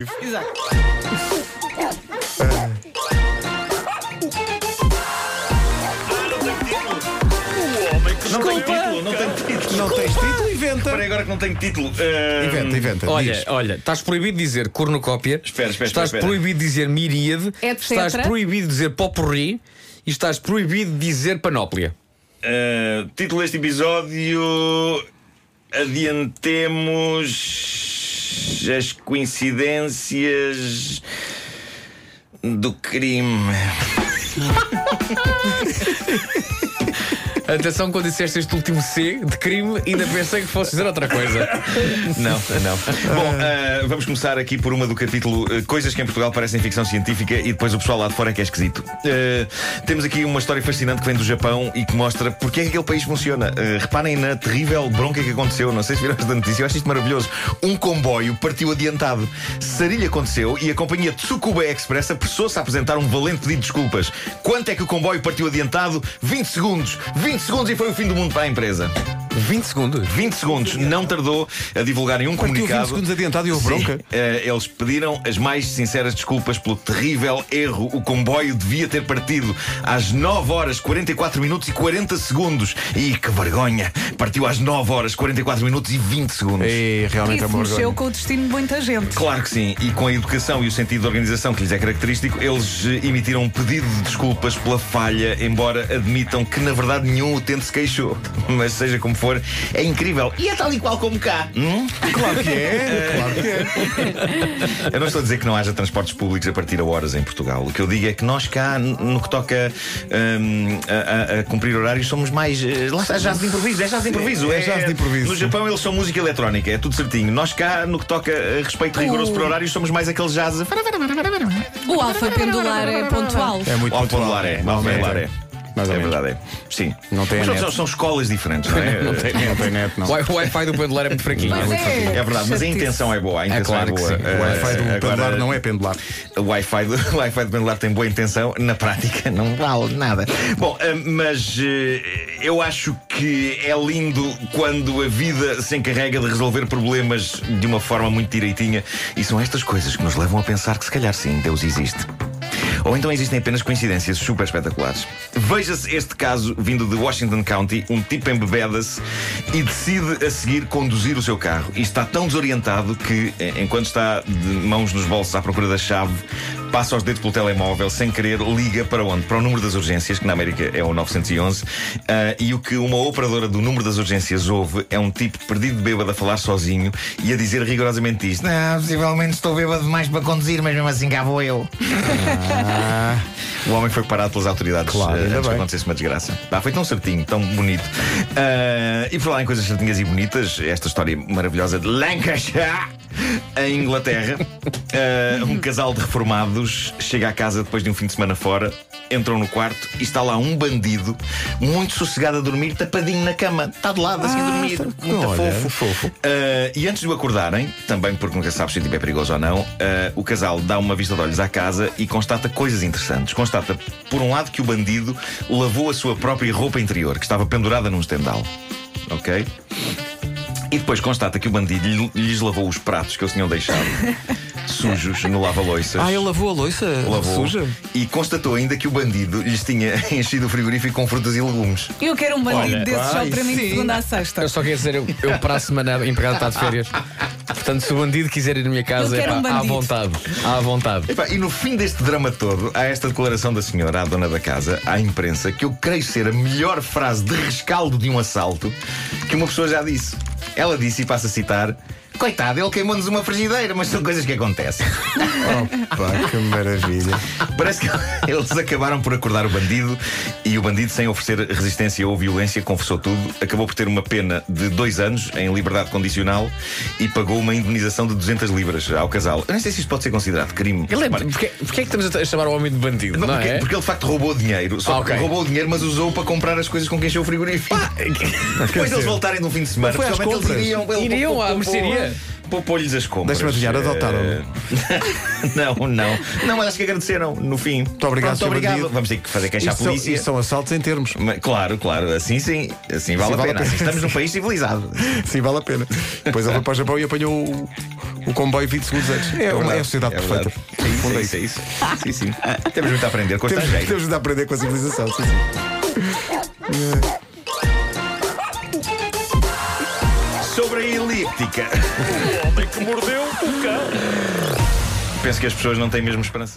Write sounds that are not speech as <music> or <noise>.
Exato. Não tenho título, não tenho título. Não tens título? Inventa. Espera agora que não tenho título. Ah, Inventa, inventa. Olha, Diz. olha, estás proibido de dizer cornucópia. Espera, espera, Estás espera, espera. proibido de dizer miríade. Etc. Estás proibido de dizer popurri. E estás proibido de dizer panóplia. ah, título deste episódio: Adiantemos as coincidências do crime. <laughs> Atenção quando disseste este último C de crime, ainda pensei que fosse dizer outra coisa. <laughs> Não, não. Bom, ah, vamos começar aqui por uma do capítulo ah, Coisas que em Portugal parecem ficção científica e depois o pessoal lá de fora é que é esquisito. Ah, temos aqui uma história fascinante que vem do Japão e que mostra porque é que aquele país funciona. Reparem na terrível bronca que aconteceu. Não sei se viram esta notícia, eu acho isto maravilhoso. Um comboio partiu adiantado. Sarilha aconteceu e a companhia Tsukuba Express apressou-se a apresentar um valente pedido de desculpas. Quanto é que o comboio partiu adiantado? 20 segundos. 20 segundos e foi o fim do mundo para a empresa. 20 segundos. 20 segundos. Não tardou a divulgarem um Partiu 20 comunicado. segundos adiantado e houve Sim, bronca. eh, eles pediram as mais sinceras desculpas pelo terrível erro. O comboio devia ter partido às 9 horas 44 minutos e 40 segundos. E que vergonha! Partiu às 9 horas 44 minutos e 20 segundos. E realmente é Isso uma mexeu vergonha. com o destino de muita gente. Claro que sim, e com a educação e o sentido de organização que lhes é característico, eles eh, emitiram um pedido de desculpas pela falha, embora admitam que na verdade nenhum utente se queixou. <laughs> Mas seja como for, é incrível. E é tal e qual como cá. Hum? Claro que é, claro que é. <laughs> Eu não estou a dizer que não haja transportes públicos a partir a horas em Portugal. O que eu digo é que nós cá, no que toca hum, a, a- cumprir horários, somos mais. eh, Lá está, jazz de improviso, é jazz de improviso. É jazz de improviso. No Japão eles são música eletrónica, é tudo certinho. Nós cá, no que toca a respeito rigoroso por horários, somos mais aqueles jazz. O alfa pendular é pontual. É muito pontular é, é. Mais é menos. verdade, é. Sim. Não tem Mas a são, net. são escolas diferentes, não é? <laughs> Não tem, não tem net, não. O wi- Wi-Fi do pendular é muito fraquinho. É. É verdade, mas a intenção é boa. A intenção claro é que boa. sim. O Wi-Fi do Eh, pendular agora- não é pendular. O Wi-Fi do, o Wi-Fi do pendular tem boa intenção, na prática não vale nada. Bom, eh, mas eh, eu acho que é lindo quando a vida se encarrega de resolver problemas de uma forma muito direitinha. E são estas coisas que nos levam a pensar que se calhar sim, Deus existe. Ou então existem apenas coincidências super espetaculares. Veja-se este caso vindo de Washington County. Um tipo embebeda-se e decide a seguir conduzir o seu carro. E está tão desorientado que, eh, enquanto está de mãos nos bolsos à procura da chave, passa os dedos pelo telemóvel, sem querer, liga para onde? Para o número das urgências, que na América é o 911. ah, e o que uma operadora do número das urgências ouve é um tipo perdido de bêbado a falar sozinho e a dizer rigorosamente isto: Não, possivelmente estou bêbado demais para conduzir, mas mesmo assim cá vou eu. <laughs> O homem foi parado pelas autoridades Claro, ainda antes que acontecesse uma desgraça. Pá, foi tão certinho, tão bonito. Ah, e por lá em coisas certinhas e bonitas, esta história maravilhosa de Lancashire, <laughs> em Inglaterra. Ah, um casal de reformados chega à casa depois de um fim de semana fora, entram no quarto e está lá um bandido muito sossegado a dormir, tapadinho na cama. Está de lado assim a dormir. Muito olha, fofo. fofo. Uh, e antes de o acordarem, também porque nunca sabes se o tipo é perigoso ou não, uh, o casal dá uma vista de olhos à casa e constata coisas interessantes. Constata, por um lado, que o bandido lavou a sua própria roupa interior, que estava pendurada num estendal. Ok? E depois constata que o bandido lhe- lhes lavou os pratos que eles tinham deixado <laughs> sujos no lava-loiças. Ah, ele lavou a louça Lavou suja? e constatou ainda que o bandido lhes tinha <laughs> enchido o frigorífico com frutas e legumes. Eu quero um bandido Olha, desses só para mim de segunda a sexta. Eu só queria dizer, eu, eu para a semana a empregada está de férias. <laughs> Portanto, se o bandido quiser ir na minha casa, Eu quero é um à bandido. vontade. À vontade. Epá, e no fim deste drama todo, há esta declaração da senhora, à dona da casa, à imprensa, que eu creio ser a melhor frase de rescaldo de um assalto que uma pessoa já disse. Ela disse, e passo a citar: Coitado, ele queimou-nos uma frigideira, mas são coisas que acontecem. <laughs> Opa, que maravilha. Parece que eles acabaram por acordar o bandido e o bandido, sem oferecer resistência ou violência, confessou tudo. Acabou por ter uma pena de dois anos em liberdade condicional e pagou uma indemnização de 200 libras ao casal. Eu não sei se isto pode ser considerado crime. Ele é, Repare, porquê, porquê é que estamos a chamar o homem de bandido? Não, não, porque, é? porque ele de facto roubou dinheiro. Só Ah, que ok. roubou o dinheiro, mas usou para comprar as coisas com que encheu o frigorífico. Depois quer de eles voltarem um fim de semana, compras. eles iriam. Iriam à mercearia. Poupou-lhes as compras. Deixa-me adivinhar, adotaram-no. Eh, <laughs> não, não. Não, mas acho que agradeceram no fim. Muito obrigado, Pronto, obrigado. Bandido. Vamos ter que fazer queixa à Isto polícia. isto são assaltos em termos. Mas, Claro, claro, assim sim, assim vale, Sim, a, vale pena. a pena. Assim estamos num país civilizado. <laughs> Sim, vale a pena. Depois ele foi para o Japão e apanhou o, o comboio 20 segundos antes. É, uma- é a sociedade É perfeita. verdade. É isso, é isso, é isso. Sim, sim. Temos muito a aprender com o Temos, estrangeiro. temos de aprender com a civilização. Sim, sim. <laughs> Sobre a elíptica. O <laughs> homem que mordeu o cão. Penso que as pessoas não têm mesmo esperança.